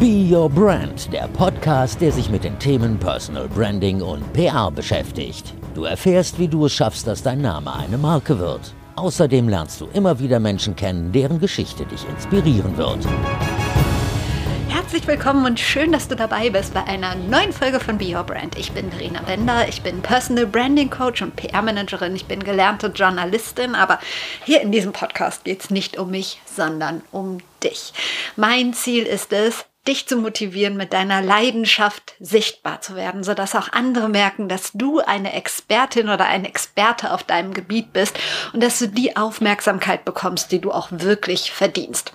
Be Your Brand, der Podcast, der sich mit den Themen Personal Branding und PR beschäftigt. Du erfährst, wie du es schaffst, dass dein Name eine Marke wird. Außerdem lernst du immer wieder Menschen kennen, deren Geschichte dich inspirieren wird. Herzlich willkommen und schön, dass du dabei bist bei einer neuen Folge von Be Your Brand. Ich bin Verena Bender, ich bin Personal Branding Coach und PR-Managerin, ich bin gelernte Journalistin, aber hier in diesem Podcast geht es nicht um mich, sondern um dich. Mein Ziel ist es, dich zu motivieren, mit deiner Leidenschaft sichtbar zu werden, sodass auch andere merken, dass du eine Expertin oder ein Experte auf deinem Gebiet bist und dass du die Aufmerksamkeit bekommst, die du auch wirklich verdienst.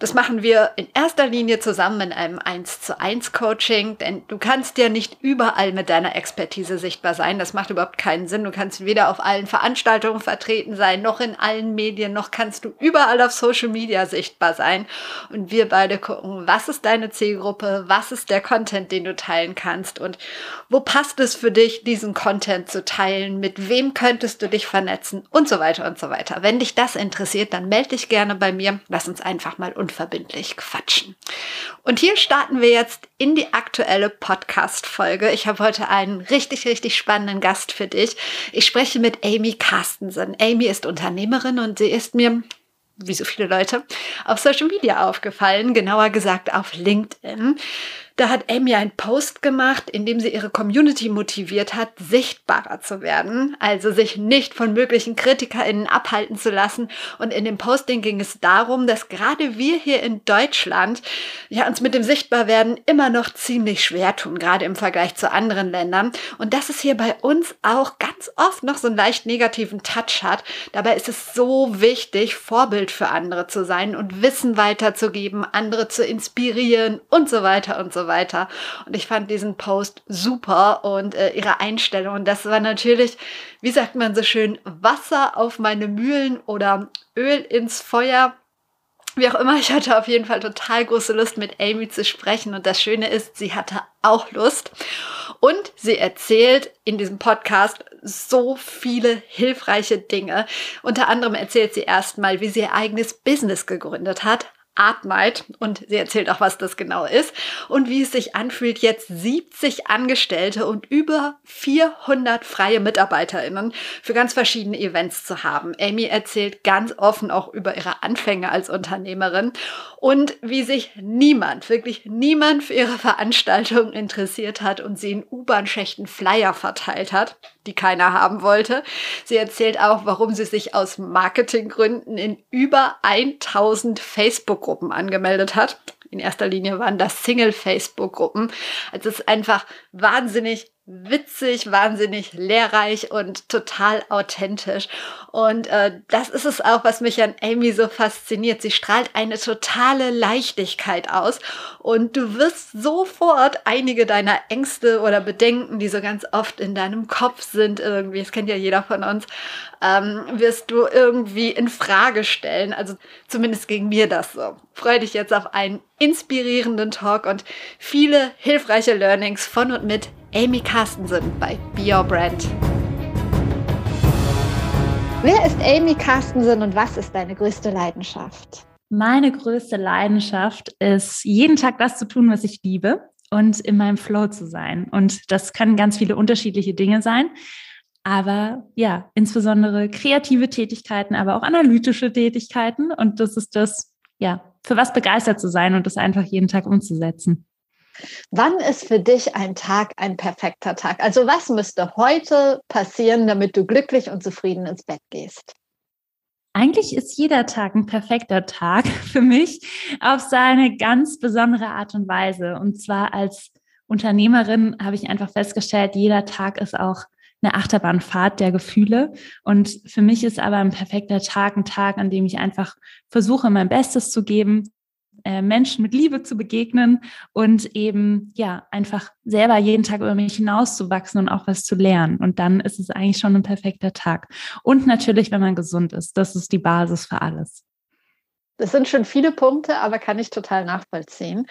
Das machen wir in erster Linie zusammen in einem 1 zu 1 Coaching, denn du kannst ja nicht überall mit deiner Expertise sichtbar sein. Das macht überhaupt keinen Sinn. Du kannst weder auf allen Veranstaltungen vertreten sein, noch in allen Medien, noch kannst du überall auf Social Media sichtbar sein. Und wir beide gucken, was ist deine Zielgruppe, was ist der Content, den du teilen kannst und wo passt es für dich, diesen Content zu teilen, mit wem könntest du dich vernetzen und so weiter und so weiter. Wenn dich das interessiert, dann melde dich gerne bei mir. Lass uns einfach mal unverbindlich quatschen. Und hier starten wir jetzt in die aktuelle Podcast-Folge. Ich habe heute einen richtig, richtig spannenden Gast für dich. Ich spreche mit Amy Carstensen. Amy ist Unternehmerin und sie ist mir wie so viele Leute, auf Social Media aufgefallen, genauer gesagt auf LinkedIn. Da hat Amy einen Post gemacht, in dem sie ihre Community motiviert hat, sichtbarer zu werden, also sich nicht von möglichen KritikerInnen abhalten zu lassen. Und in dem Posting ging es darum, dass gerade wir hier in Deutschland ja uns mit dem Sichtbarwerden immer noch ziemlich schwer tun, gerade im Vergleich zu anderen Ländern. Und dass es hier bei uns auch ganz oft noch so einen leicht negativen Touch hat. Dabei ist es so wichtig, Vorbild für andere zu sein und Wissen weiterzugeben, andere zu inspirieren und so weiter und so weiter weiter. Und ich fand diesen Post super und äh, ihre Einstellung. Und das war natürlich, wie sagt man so schön, Wasser auf meine Mühlen oder Öl ins Feuer. Wie auch immer, ich hatte auf jeden Fall total große Lust, mit Amy zu sprechen. Und das Schöne ist, sie hatte auch Lust. Und sie erzählt in diesem Podcast so viele hilfreiche Dinge. Unter anderem erzählt sie erstmal, wie sie ihr eigenes Business gegründet hat, Artmight und sie erzählt auch, was das genau ist und wie es sich anfühlt, jetzt 70 Angestellte und über 400 freie MitarbeiterInnen für ganz verschiedene Events zu haben. Amy erzählt ganz offen auch über ihre Anfänge als Unternehmerin und wie sich niemand, wirklich niemand für ihre Veranstaltung interessiert hat und sie in U-Bahn-Schächten Flyer verteilt hat, die keiner haben wollte. Sie erzählt auch, warum sie sich aus Marketinggründen in über 1000 Facebook-Gruppen angemeldet hat. In erster Linie waren das Single-Facebook-Gruppen. Es ist einfach wahnsinnig witzig, wahnsinnig lehrreich und total authentisch. Und äh, das ist es auch, was mich an Amy so fasziniert. Sie strahlt eine totale Leichtigkeit aus und du wirst sofort einige deiner Ängste oder Bedenken, die so ganz oft in deinem Kopf sind, irgendwie, das kennt ja jeder von uns, ähm, wirst du irgendwie in Frage stellen. Also zumindest gegen mir das so. Freue dich jetzt auf einen inspirierenden Talk und viele hilfreiche Learnings von und mit Amy Carstensen bei Be Your Brand. Wer ist Amy Carstensen und was ist deine größte Leidenschaft? Meine größte Leidenschaft ist, jeden Tag das zu tun, was ich liebe und in meinem Flow zu sein. Und das können ganz viele unterschiedliche Dinge sein. Aber ja, insbesondere kreative Tätigkeiten, aber auch analytische Tätigkeiten. Und das ist das, ja, für was begeistert zu sein und das einfach jeden Tag umzusetzen. Wann ist für dich ein Tag ein perfekter Tag? Also was müsste heute passieren, damit du glücklich und zufrieden ins Bett gehst? Eigentlich ist jeder Tag ein perfekter Tag für mich auf seine ganz besondere Art und Weise. Und zwar als Unternehmerin habe ich einfach festgestellt, jeder Tag ist auch eine Achterbahnfahrt der Gefühle. Und für mich ist aber ein perfekter Tag ein Tag, an dem ich einfach versuche, mein Bestes zu geben, äh, Menschen mit Liebe zu begegnen und eben ja einfach selber jeden Tag über mich hinauszuwachsen und auch was zu lernen. Und dann ist es eigentlich schon ein perfekter Tag. Und natürlich, wenn man gesund ist, das ist die Basis für alles. Das sind schon viele Punkte, aber kann ich total nachvollziehen.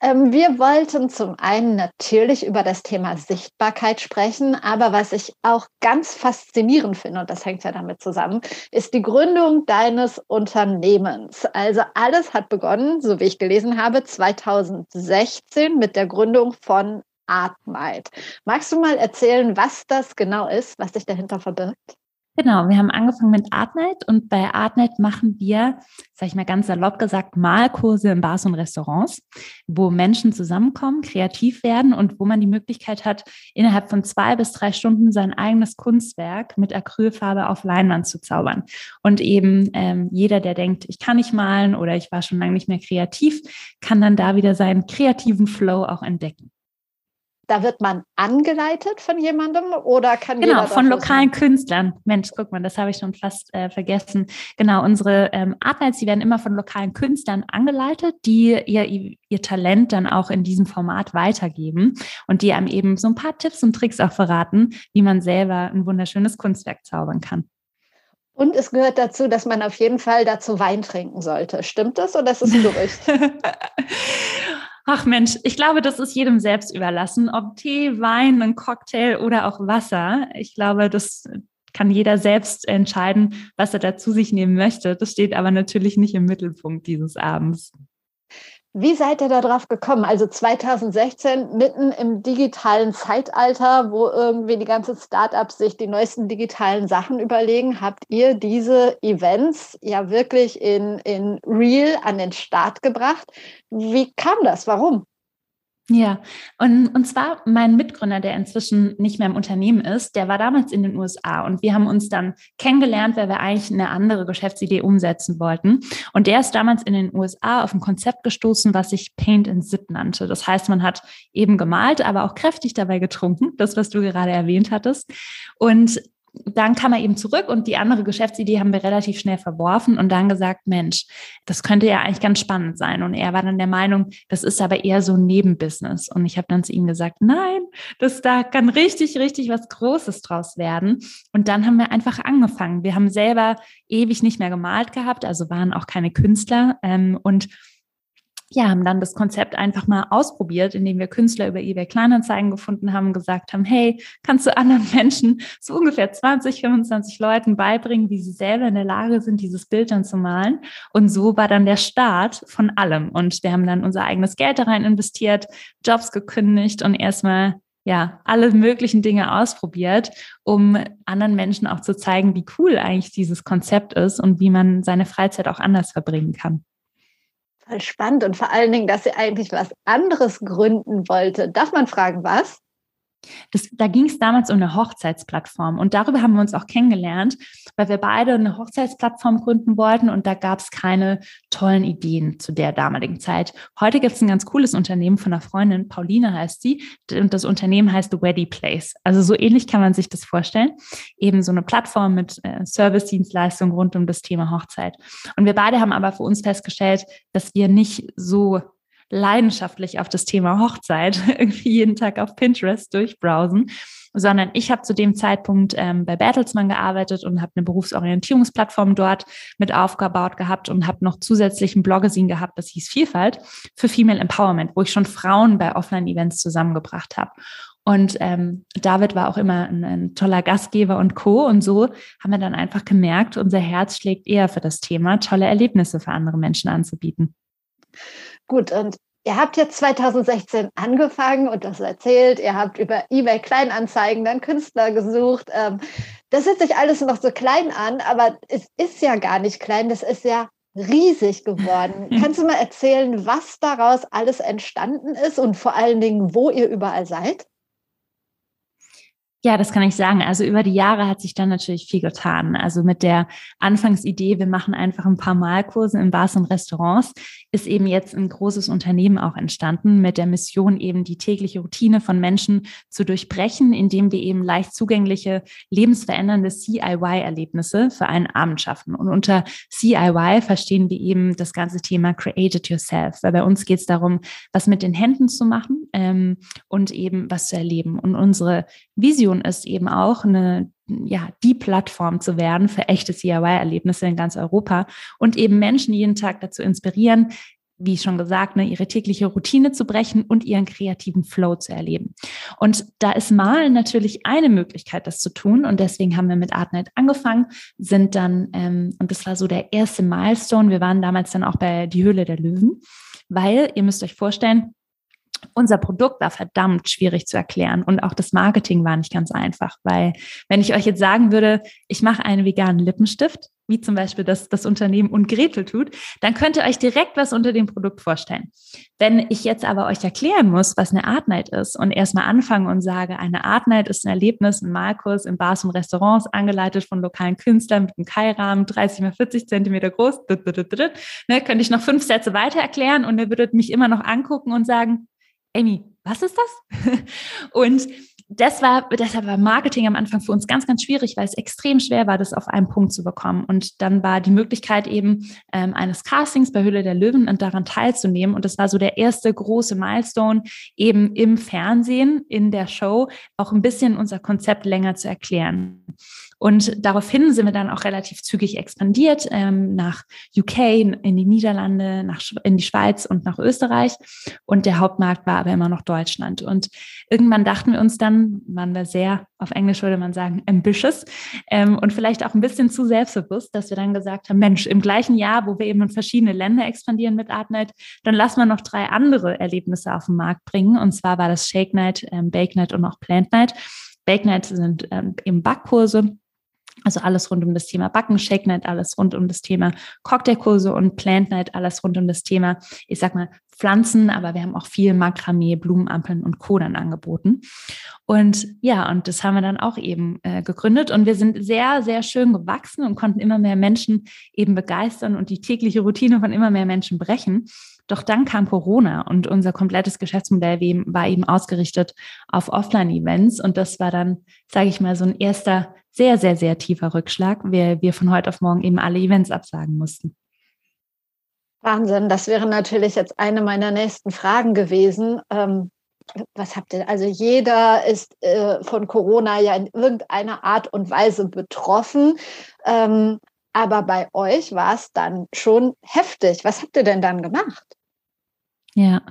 Ähm, wir wollten zum einen natürlich über das Thema Sichtbarkeit sprechen, aber was ich auch ganz faszinierend finde, und das hängt ja damit zusammen, ist die Gründung deines Unternehmens. Also alles hat begonnen, so wie ich gelesen habe, 2016 mit der Gründung von Artmight. Magst du mal erzählen, was das genau ist, was sich dahinter verbirgt? Genau, wir haben angefangen mit Artnight und bei Artnight machen wir, sag ich mal ganz salopp gesagt, Malkurse in Bars und Restaurants, wo Menschen zusammenkommen, kreativ werden und wo man die Möglichkeit hat, innerhalb von zwei bis drei Stunden sein eigenes Kunstwerk mit Acrylfarbe auf Leinwand zu zaubern. Und eben ähm, jeder, der denkt, ich kann nicht malen oder ich war schon lange nicht mehr kreativ, kann dann da wieder seinen kreativen Flow auch entdecken. Da wird man angeleitet von jemandem oder kann genau von lokalen sein? Künstlern. Mensch, guck mal, das habe ich schon fast äh, vergessen. Genau, unsere ähm, Artnights, die werden immer von lokalen Künstlern angeleitet, die ihr, ihr Talent dann auch in diesem Format weitergeben und die einem eben so ein paar Tipps und Tricks auch verraten, wie man selber ein wunderschönes Kunstwerk zaubern kann. Und es gehört dazu, dass man auf jeden Fall dazu Wein trinken sollte. Stimmt das oder ist es ein Gerücht? Ach Mensch, ich glaube, das ist jedem selbst überlassen, ob Tee, Wein, ein Cocktail oder auch Wasser. Ich glaube, das kann jeder selbst entscheiden, was er dazu sich nehmen möchte. Das steht aber natürlich nicht im Mittelpunkt dieses Abends. Wie seid ihr darauf gekommen? Also 2016, mitten im digitalen Zeitalter, wo irgendwie die ganzen Startups sich die neuesten digitalen Sachen überlegen, habt ihr diese Events ja wirklich in, in Real an den Start gebracht. Wie kam das? Warum? Ja, und, und zwar mein Mitgründer, der inzwischen nicht mehr im Unternehmen ist, der war damals in den USA und wir haben uns dann kennengelernt, weil wir eigentlich eine andere Geschäftsidee umsetzen wollten. Und der ist damals in den USA auf ein Konzept gestoßen, was sich Paint and Sip nannte. Das heißt, man hat eben gemalt, aber auch kräftig dabei getrunken, das, was du gerade erwähnt hattest. Und dann kam er eben zurück und die andere Geschäftsidee haben wir relativ schnell verworfen und dann gesagt, Mensch, das könnte ja eigentlich ganz spannend sein. Und er war dann der Meinung, das ist aber eher so ein Nebenbusiness. Und ich habe dann zu ihm gesagt, nein, das da kann richtig, richtig was Großes draus werden. Und dann haben wir einfach angefangen. Wir haben selber ewig nicht mehr gemalt gehabt, also waren auch keine Künstler ähm, und ja, haben dann das Konzept einfach mal ausprobiert, indem wir Künstler über eBay Kleinanzeigen gefunden haben, gesagt haben, hey, kannst du anderen Menschen, so ungefähr 20, 25 Leuten beibringen, wie sie selber in der Lage sind, dieses Bild dann zu malen. Und so war dann der Start von allem. Und wir haben dann unser eigenes Geld da rein investiert, Jobs gekündigt und erstmal ja, alle möglichen Dinge ausprobiert, um anderen Menschen auch zu zeigen, wie cool eigentlich dieses Konzept ist und wie man seine Freizeit auch anders verbringen kann. Spannend und vor allen Dingen, dass sie eigentlich was anderes gründen wollte. Darf man fragen, was? Das, da ging es damals um eine Hochzeitsplattform und darüber haben wir uns auch kennengelernt, weil wir beide eine Hochzeitsplattform gründen wollten und da gab es keine tollen Ideen zu der damaligen Zeit. Heute gibt es ein ganz cooles Unternehmen von einer Freundin, Pauline heißt sie, und das Unternehmen heißt The Weddy Place. Also so ähnlich kann man sich das vorstellen. Eben so eine Plattform mit äh, Service-Dienstleistungen rund um das Thema Hochzeit. Und wir beide haben aber für uns festgestellt, dass wir nicht so leidenschaftlich auf das Thema Hochzeit irgendwie jeden Tag auf Pinterest durchbrowsen, sondern ich habe zu dem Zeitpunkt ähm, bei Bertelsmann gearbeitet und habe eine Berufsorientierungsplattform dort mit aufgebaut gehabt und habe noch zusätzlich ein Bloggesin gehabt, das hieß Vielfalt für Female Empowerment, wo ich schon Frauen bei Offline-Events zusammengebracht habe. Und ähm, David war auch immer ein, ein, toller Gastgeber und Co. Und so haben wir dann einfach gemerkt, unser Herz schlägt eher für das Thema, tolle Erlebnisse für andere Menschen anzubieten. Gut, und ihr habt jetzt 2016 angefangen und das erzählt. Ihr habt über eBay Kleinanzeigen dann Künstler gesucht. Ähm, das hört sich alles noch so klein an, aber es ist ja gar nicht klein. Das ist ja riesig geworden. Kannst du mal erzählen, was daraus alles entstanden ist und vor allen Dingen, wo ihr überall seid? Ja, das kann ich sagen. Also über die Jahre hat sich dann natürlich viel getan. Also mit der Anfangsidee, wir machen einfach ein paar Malkurse in Bars und Restaurants, ist eben jetzt ein großes Unternehmen auch entstanden mit der Mission eben die tägliche Routine von Menschen zu durchbrechen, indem wir eben leicht zugängliche, lebensverändernde CIY-Erlebnisse für einen Abend schaffen. Und unter CIY verstehen wir eben das ganze Thema Create It Yourself, weil bei uns geht es darum, was mit den Händen zu machen ähm, und eben was zu erleben. Und unsere Vision Mission ist eben auch eine ja, die Plattform zu werden für echte CIY-Erlebnisse in ganz Europa und eben Menschen jeden Tag dazu inspirieren, wie schon gesagt, ne, ihre tägliche Routine zu brechen und ihren kreativen Flow zu erleben. Und da ist Malen natürlich eine Möglichkeit, das zu tun. Und deswegen haben wir mit Artnight angefangen, sind dann, ähm, und das war so der erste Milestone, wir waren damals dann auch bei Die Höhle der Löwen, weil ihr müsst euch vorstellen, unser Produkt war verdammt schwierig zu erklären und auch das Marketing war nicht ganz einfach, weil wenn ich euch jetzt sagen würde, ich mache einen veganen Lippenstift, wie zum Beispiel das, das Unternehmen und Gretel tut, dann könnt ihr euch direkt was unter dem Produkt vorstellen. Wenn ich jetzt aber euch erklären muss, was eine Art Night ist und erstmal anfange und sage, eine Art Night ist ein Erlebnis, ein Malkurs in Bars und Restaurants, angeleitet von lokalen Künstlern mit einem Keilrahmen, 30 mal 40 Zentimeter groß, ne, könnte ich noch fünf Sätze weiter erklären und ihr würdet mich immer noch angucken und sagen, Amy, was ist das? und das war, deshalb war Marketing am Anfang für uns ganz, ganz schwierig, weil es extrem schwer war, das auf einen Punkt zu bekommen. Und dann war die Möglichkeit eben ähm, eines Castings bei Hülle der Löwen und daran teilzunehmen. Und das war so der erste große Milestone, eben im Fernsehen, in der Show, auch ein bisschen unser Konzept länger zu erklären. Und daraufhin sind wir dann auch relativ zügig expandiert ähm, nach UK, in die Niederlande, nach, in die Schweiz und nach Österreich. Und der Hauptmarkt war aber immer noch Deutschland. Und irgendwann dachten wir uns dann, waren wir sehr, auf Englisch würde man sagen, ambitious ähm, und vielleicht auch ein bisschen zu selbstbewusst, dass wir dann gesagt haben, Mensch, im gleichen Jahr, wo wir eben in verschiedene Länder expandieren mit Artnight, dann lassen wir noch drei andere Erlebnisse auf den Markt bringen. Und zwar war das Shake Night, ähm, Bake Night und auch Plant Night. Bake Night sind ähm, eben Backkurse also alles rund um das Thema Backen, Shake Night, alles rund um das Thema Cocktailkurse und Plant Night, alles rund um das Thema, ich sag mal, Pflanzen, aber wir haben auch viel Makramee, Blumenampeln und Co. dann angeboten. Und ja, und das haben wir dann auch eben äh, gegründet und wir sind sehr, sehr schön gewachsen und konnten immer mehr Menschen eben begeistern und die tägliche Routine von immer mehr Menschen brechen. Doch dann kam Corona und unser komplettes Geschäftsmodell war eben ausgerichtet auf Offline-Events. Und das war dann, sage ich mal, so ein erster sehr, sehr, sehr tiefer Rückschlag, weil wir von heute auf morgen eben alle Events absagen mussten. Wahnsinn, das wäre natürlich jetzt eine meiner nächsten Fragen gewesen. Ähm, was habt ihr? Also jeder ist äh, von Corona ja in irgendeiner Art und Weise betroffen. Ähm, aber bei euch war es dann schon heftig. Was habt ihr denn dann gemacht? Ja,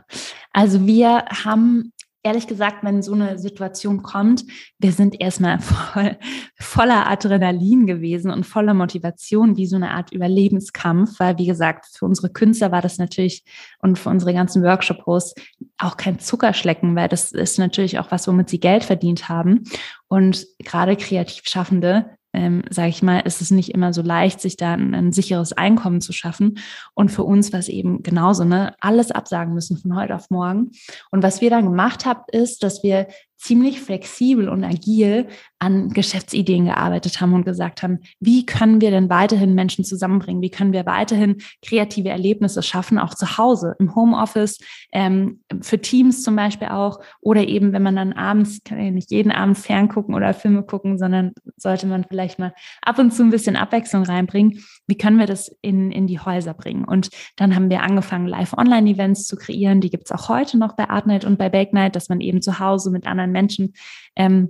also wir haben ehrlich gesagt, wenn so eine Situation kommt, wir sind erstmal voll, voller Adrenalin gewesen und voller Motivation, wie so eine Art Überlebenskampf, weil wie gesagt, für unsere Künstler war das natürlich und für unsere ganzen Workshop-Hosts auch kein Zuckerschlecken, weil das ist natürlich auch was, womit sie Geld verdient haben. Und gerade kreativ Schaffende ähm, sage ich mal, ist es nicht immer so leicht, sich da ein, ein, sicheres Einkommen zu schaffen. Und für uns war es eben genauso, ne, alles absagen müssen von heute auf morgen. Und was wir dann gemacht haben, ist, dass wir ziemlich flexibel und agil an Geschäftsideen gearbeitet haben und gesagt haben, wie können wir denn weiterhin Menschen zusammenbringen? Wie können wir weiterhin kreative Erlebnisse schaffen, auch zu Hause, im Homeoffice, ähm, für Teams zum Beispiel auch, oder eben, wenn man dann abends, kann ja nicht jeden Abend ferngucken oder Filme gucken, sondern sollte man vielleicht mal ab und zu ein bisschen Abwechslung reinbringen. Wie können wir das in, in die Häuser bringen? Und dann haben wir angefangen, Live-Online-Events zu kreieren. Die gibt es auch heute noch bei Artnight und bei Bake Night, dass man eben zu Hause mit anderen Menschen ähm,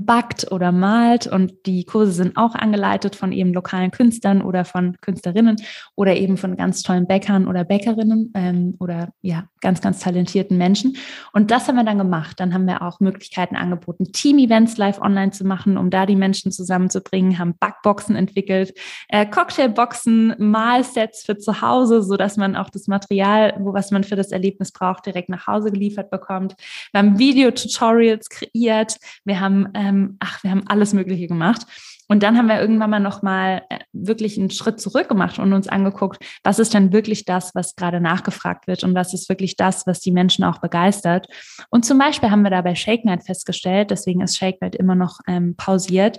backt oder malt und die Kurse sind auch angeleitet von eben lokalen Künstlern oder von Künstlerinnen oder eben von ganz tollen Bäckern oder Bäckerinnen ähm, oder ja, ganz, ganz talentierten Menschen. Und das haben wir dann gemacht. Dann haben wir auch Möglichkeiten angeboten, Team-Events live online zu machen, um da die Menschen zusammenzubringen, haben Backboxen entwickelt, äh, Cocktailboxen, Malsets für zu Hause, so dass man auch das Material, wo was man für das Erlebnis braucht, direkt nach Hause geliefert bekommt. Wir haben Video-Tutorials kreiert. Wir haben ähm, ach, wir haben alles Mögliche gemacht. Und dann haben wir irgendwann mal nochmal äh, wirklich einen Schritt zurück gemacht und uns angeguckt, was ist denn wirklich das, was gerade nachgefragt wird und was ist wirklich das, was die Menschen auch begeistert. Und zum Beispiel haben wir da bei Shake Night festgestellt, deswegen ist Shake Night immer noch ähm, pausiert,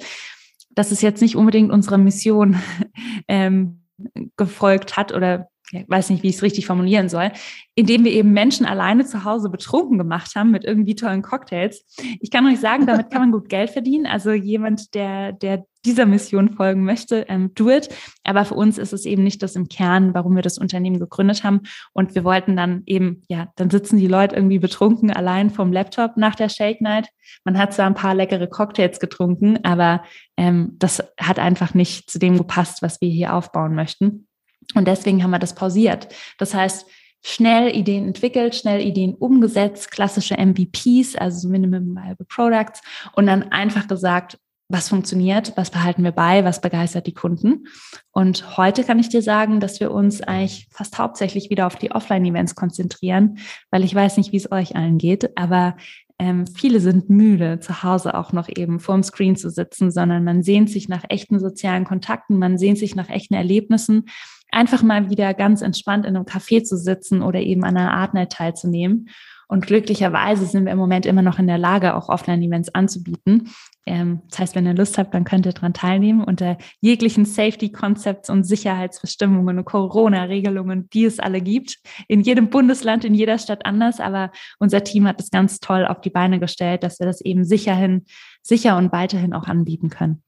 dass es jetzt nicht unbedingt unserer Mission ähm, gefolgt hat oder ich weiß nicht, wie ich es richtig formulieren soll, indem wir eben Menschen alleine zu Hause betrunken gemacht haben mit irgendwie tollen Cocktails. Ich kann euch sagen, damit kann man gut Geld verdienen. Also jemand, der, der dieser Mission folgen möchte, ähm, do it. Aber für uns ist es eben nicht das im Kern, warum wir das Unternehmen gegründet haben. Und wir wollten dann eben, ja, dann sitzen die Leute irgendwie betrunken allein vom Laptop nach der Shake Night. Man hat zwar ein paar leckere Cocktails getrunken, aber ähm, das hat einfach nicht zu dem gepasst, was wir hier aufbauen möchten. Und deswegen haben wir das pausiert. Das heißt, schnell Ideen entwickelt, schnell Ideen umgesetzt, klassische MVPs, also Minimum Viable Products, und dann einfach gesagt, was funktioniert, was behalten wir bei, was begeistert die Kunden. Und heute kann ich dir sagen, dass wir uns eigentlich fast hauptsächlich wieder auf die Offline-Events konzentrieren, weil ich weiß nicht, wie es euch allen geht, aber ähm, viele sind müde, zu Hause auch noch eben vorm Screen zu sitzen, sondern man sehnt sich nach echten sozialen Kontakten, man sehnt sich nach echten Erlebnissen, einfach mal wieder ganz entspannt in einem Café zu sitzen oder eben an einer Artnet teilzunehmen. Und glücklicherweise sind wir im Moment immer noch in der Lage, auch Offline-Events anzubieten. Ähm, das heißt, wenn ihr Lust habt, dann könnt ihr daran teilnehmen unter jeglichen Safety-Concepts und Sicherheitsbestimmungen und Corona-Regelungen, die es alle gibt. In jedem Bundesland, in jeder Stadt anders. Aber unser Team hat das ganz toll auf die Beine gestellt, dass wir das eben sicherhin, sicher und weiterhin auch anbieten können.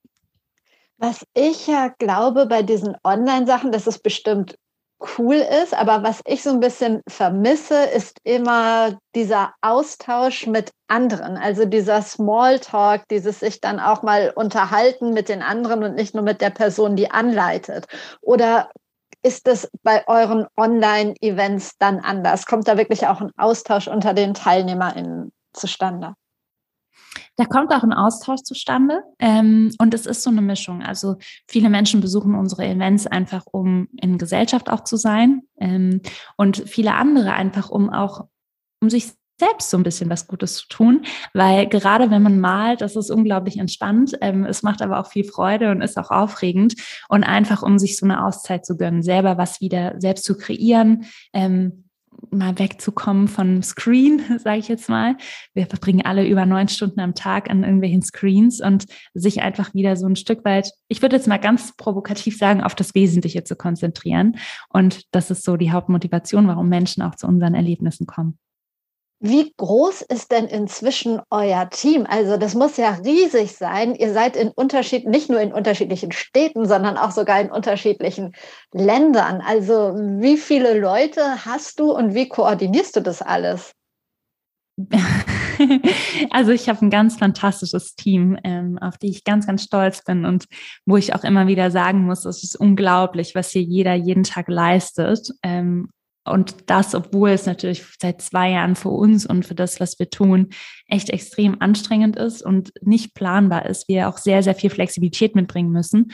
Was ich ja glaube bei diesen Online-Sachen, dass es bestimmt cool ist, aber was ich so ein bisschen vermisse, ist immer dieser Austausch mit anderen, also dieser Smalltalk, dieses sich dann auch mal unterhalten mit den anderen und nicht nur mit der Person, die anleitet. Oder ist es bei euren Online-Events dann anders? Kommt da wirklich auch ein Austausch unter den TeilnehmerInnen zustande? Da kommt auch ein Austausch zustande ähm, und es ist so eine Mischung. Also viele Menschen besuchen unsere Events einfach, um in Gesellschaft auch zu sein ähm, und viele andere einfach, um auch, um sich selbst so ein bisschen was Gutes zu tun, weil gerade wenn man malt, das ist unglaublich entspannt. Ähm, es macht aber auch viel Freude und ist auch aufregend und einfach, um sich so eine Auszeit zu gönnen, selber was wieder selbst zu kreieren, ähm, mal wegzukommen vom Screen, sage ich jetzt mal. Wir verbringen alle über neun Stunden am Tag an irgendwelchen Screens und sich einfach wieder so ein Stück weit, ich würde jetzt mal ganz provokativ sagen, auf das Wesentliche zu konzentrieren. Und das ist so die Hauptmotivation, warum Menschen auch zu unseren Erlebnissen kommen. Wie groß ist denn inzwischen euer Team? Also das muss ja riesig sein. Ihr seid in Unterschied, nicht nur in unterschiedlichen Städten, sondern auch sogar in unterschiedlichen Ländern. Also wie viele Leute hast du und wie koordinierst du das alles? Also ich habe ein ganz fantastisches Team, ähm, auf die ich ganz, ganz stolz bin und wo ich auch immer wieder sagen muss, es ist unglaublich, was hier jeder jeden Tag leistet. Ähm, und das, obwohl es natürlich seit zwei Jahren für uns und für das, was wir tun, echt extrem anstrengend ist und nicht planbar ist. Wir auch sehr, sehr viel Flexibilität mitbringen müssen.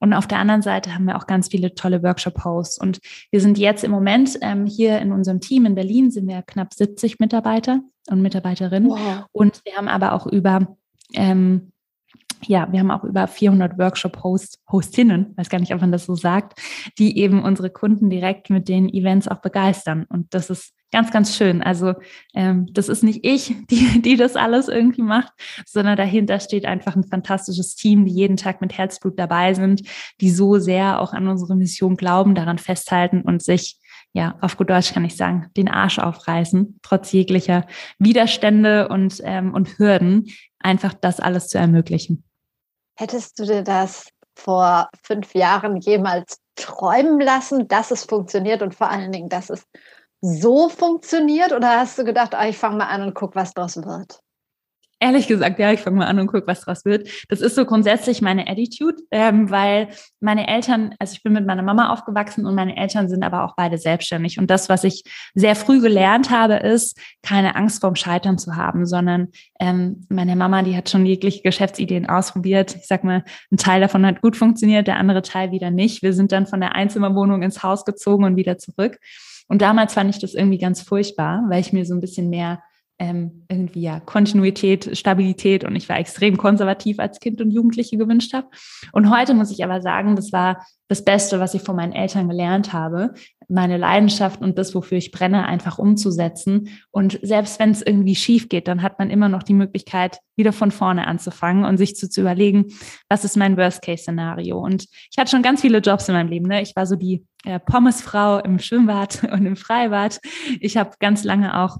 Und auf der anderen Seite haben wir auch ganz viele tolle Workshop-Hosts. Und wir sind jetzt im Moment ähm, hier in unserem Team in Berlin sind wir knapp 70 Mitarbeiter und Mitarbeiterinnen. Wow. Und wir haben aber auch über ähm, ja, wir haben auch über 400 Workshop-Host, Hostinnen, weiß gar nicht, ob man das so sagt, die eben unsere Kunden direkt mit den Events auch begeistern. Und das ist ganz, ganz schön. Also ähm, das ist nicht ich, die, die das alles irgendwie macht, sondern dahinter steht einfach ein fantastisches Team, die jeden Tag mit Herzblut dabei sind, die so sehr auch an unsere Mission glauben, daran festhalten und sich ja, auf gut Deutsch kann ich sagen, den Arsch aufreißen, trotz jeglicher Widerstände und, ähm, und Hürden, einfach das alles zu ermöglichen. Hättest du dir das vor fünf Jahren jemals träumen lassen, dass es funktioniert und vor allen Dingen, dass es so funktioniert? Oder hast du gedacht, ah, ich fange mal an und guck, was daraus wird? Ehrlich gesagt, ja, ich fange mal an und gucke, was draus wird. Das ist so grundsätzlich meine Attitude, ähm, weil meine Eltern, also ich bin mit meiner Mama aufgewachsen und meine Eltern sind aber auch beide selbstständig. Und das, was ich sehr früh gelernt habe, ist, keine Angst vorm Scheitern zu haben, sondern ähm, meine Mama, die hat schon jegliche Geschäftsideen ausprobiert. Ich sag mal, ein Teil davon hat gut funktioniert, der andere Teil wieder nicht. Wir sind dann von der Einzimmerwohnung ins Haus gezogen und wieder zurück. Und damals fand ich das irgendwie ganz furchtbar, weil ich mir so ein bisschen mehr ähm, irgendwie ja Kontinuität, Stabilität und ich war extrem konservativ als Kind und Jugendliche gewünscht habe. Und heute muss ich aber sagen, das war das Beste, was ich von meinen Eltern gelernt habe, meine Leidenschaft und das, wofür ich brenne, einfach umzusetzen. Und selbst wenn es irgendwie schief geht, dann hat man immer noch die Möglichkeit, wieder von vorne anzufangen und sich zu, zu überlegen, was ist mein Worst-Case-Szenario. Und ich hatte schon ganz viele Jobs in meinem Leben. Ne? Ich war so die äh, Pommesfrau im Schwimmbad und im Freibad. Ich habe ganz lange auch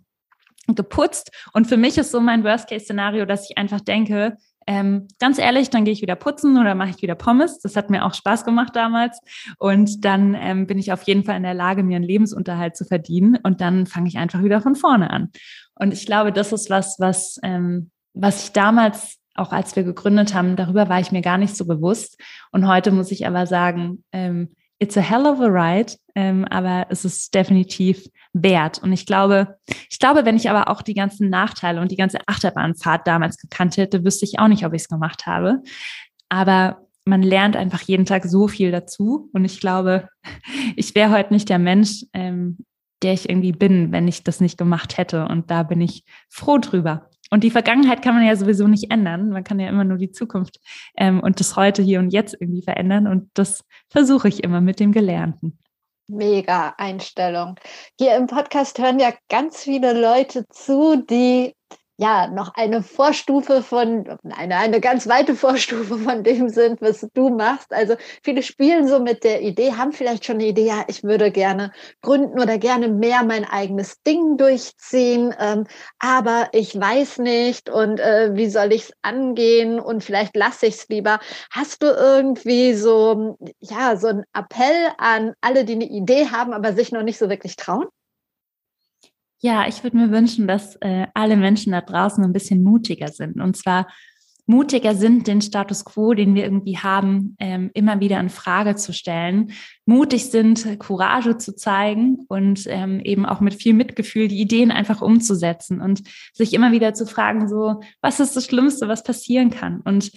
geputzt. Und für mich ist so mein Worst-Case-Szenario, dass ich einfach denke, ähm, ganz ehrlich, dann gehe ich wieder putzen oder mache ich wieder Pommes. Das hat mir auch Spaß gemacht damals. Und dann ähm, bin ich auf jeden Fall in der Lage, mir einen Lebensunterhalt zu verdienen. Und dann fange ich einfach wieder von vorne an. Und ich glaube, das ist was, was, ähm, was ich damals auch als wir gegründet haben, darüber war ich mir gar nicht so bewusst. Und heute muss ich aber sagen, ähm, it's a hell of a ride, ähm, aber es ist definitiv wert. Und ich glaube, ich glaube, wenn ich aber auch die ganzen Nachteile und die ganze Achterbahnfahrt damals gekannt hätte, wüsste ich auch nicht, ob ich es gemacht habe. Aber man lernt einfach jeden Tag so viel dazu. Und ich glaube, ich wäre heute nicht der Mensch, ähm, der ich irgendwie bin, wenn ich das nicht gemacht hätte. Und da bin ich froh drüber. Und die Vergangenheit kann man ja sowieso nicht ändern. Man kann ja immer nur die Zukunft ähm, und das Heute, hier und jetzt irgendwie verändern. Und das versuche ich immer mit dem Gelernten. Mega Einstellung. Hier im Podcast hören ja ganz viele Leute zu, die ja noch eine Vorstufe von, eine, eine ganz weite Vorstufe von dem sind, was du machst. Also viele spielen so mit der Idee, haben vielleicht schon eine Idee, ja, ich würde gerne gründen oder gerne mehr mein eigenes Ding durchziehen, ähm, aber ich weiß nicht und äh, wie soll ich es angehen und vielleicht lasse ich es lieber. Hast du irgendwie so, ja, so einen Appell an alle, die eine Idee haben, aber sich noch nicht so wirklich trauen? Ja, ich würde mir wünschen, dass äh, alle Menschen da draußen ein bisschen mutiger sind. Und zwar mutiger sind, den Status quo, den wir irgendwie haben, ähm, immer wieder in Frage zu stellen. Mutig sind, Courage zu zeigen und ähm, eben auch mit viel Mitgefühl die Ideen einfach umzusetzen und sich immer wieder zu fragen, so, was ist das Schlimmste, was passieren kann? Und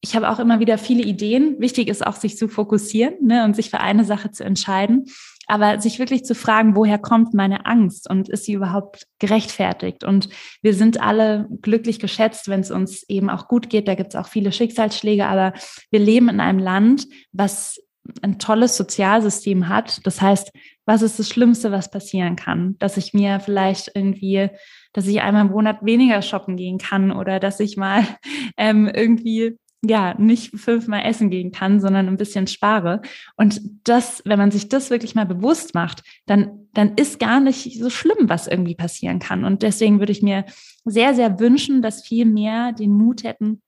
ich habe auch immer wieder viele Ideen. Wichtig ist auch, sich zu fokussieren ne, und sich für eine Sache zu entscheiden. Aber sich wirklich zu fragen, woher kommt meine Angst und ist sie überhaupt gerechtfertigt? Und wir sind alle glücklich geschätzt, wenn es uns eben auch gut geht. Da gibt es auch viele Schicksalsschläge, aber wir leben in einem Land, was ein tolles Sozialsystem hat. Das heißt, was ist das Schlimmste, was passieren kann? Dass ich mir vielleicht irgendwie, dass ich einmal im Monat weniger shoppen gehen kann oder dass ich mal ähm, irgendwie ja, nicht fünfmal essen gehen kann, sondern ein bisschen spare. Und das, wenn man sich das wirklich mal bewusst macht, dann, dann ist gar nicht so schlimm, was irgendwie passieren kann. Und deswegen würde ich mir sehr, sehr wünschen, dass viel mehr den Mut hätten,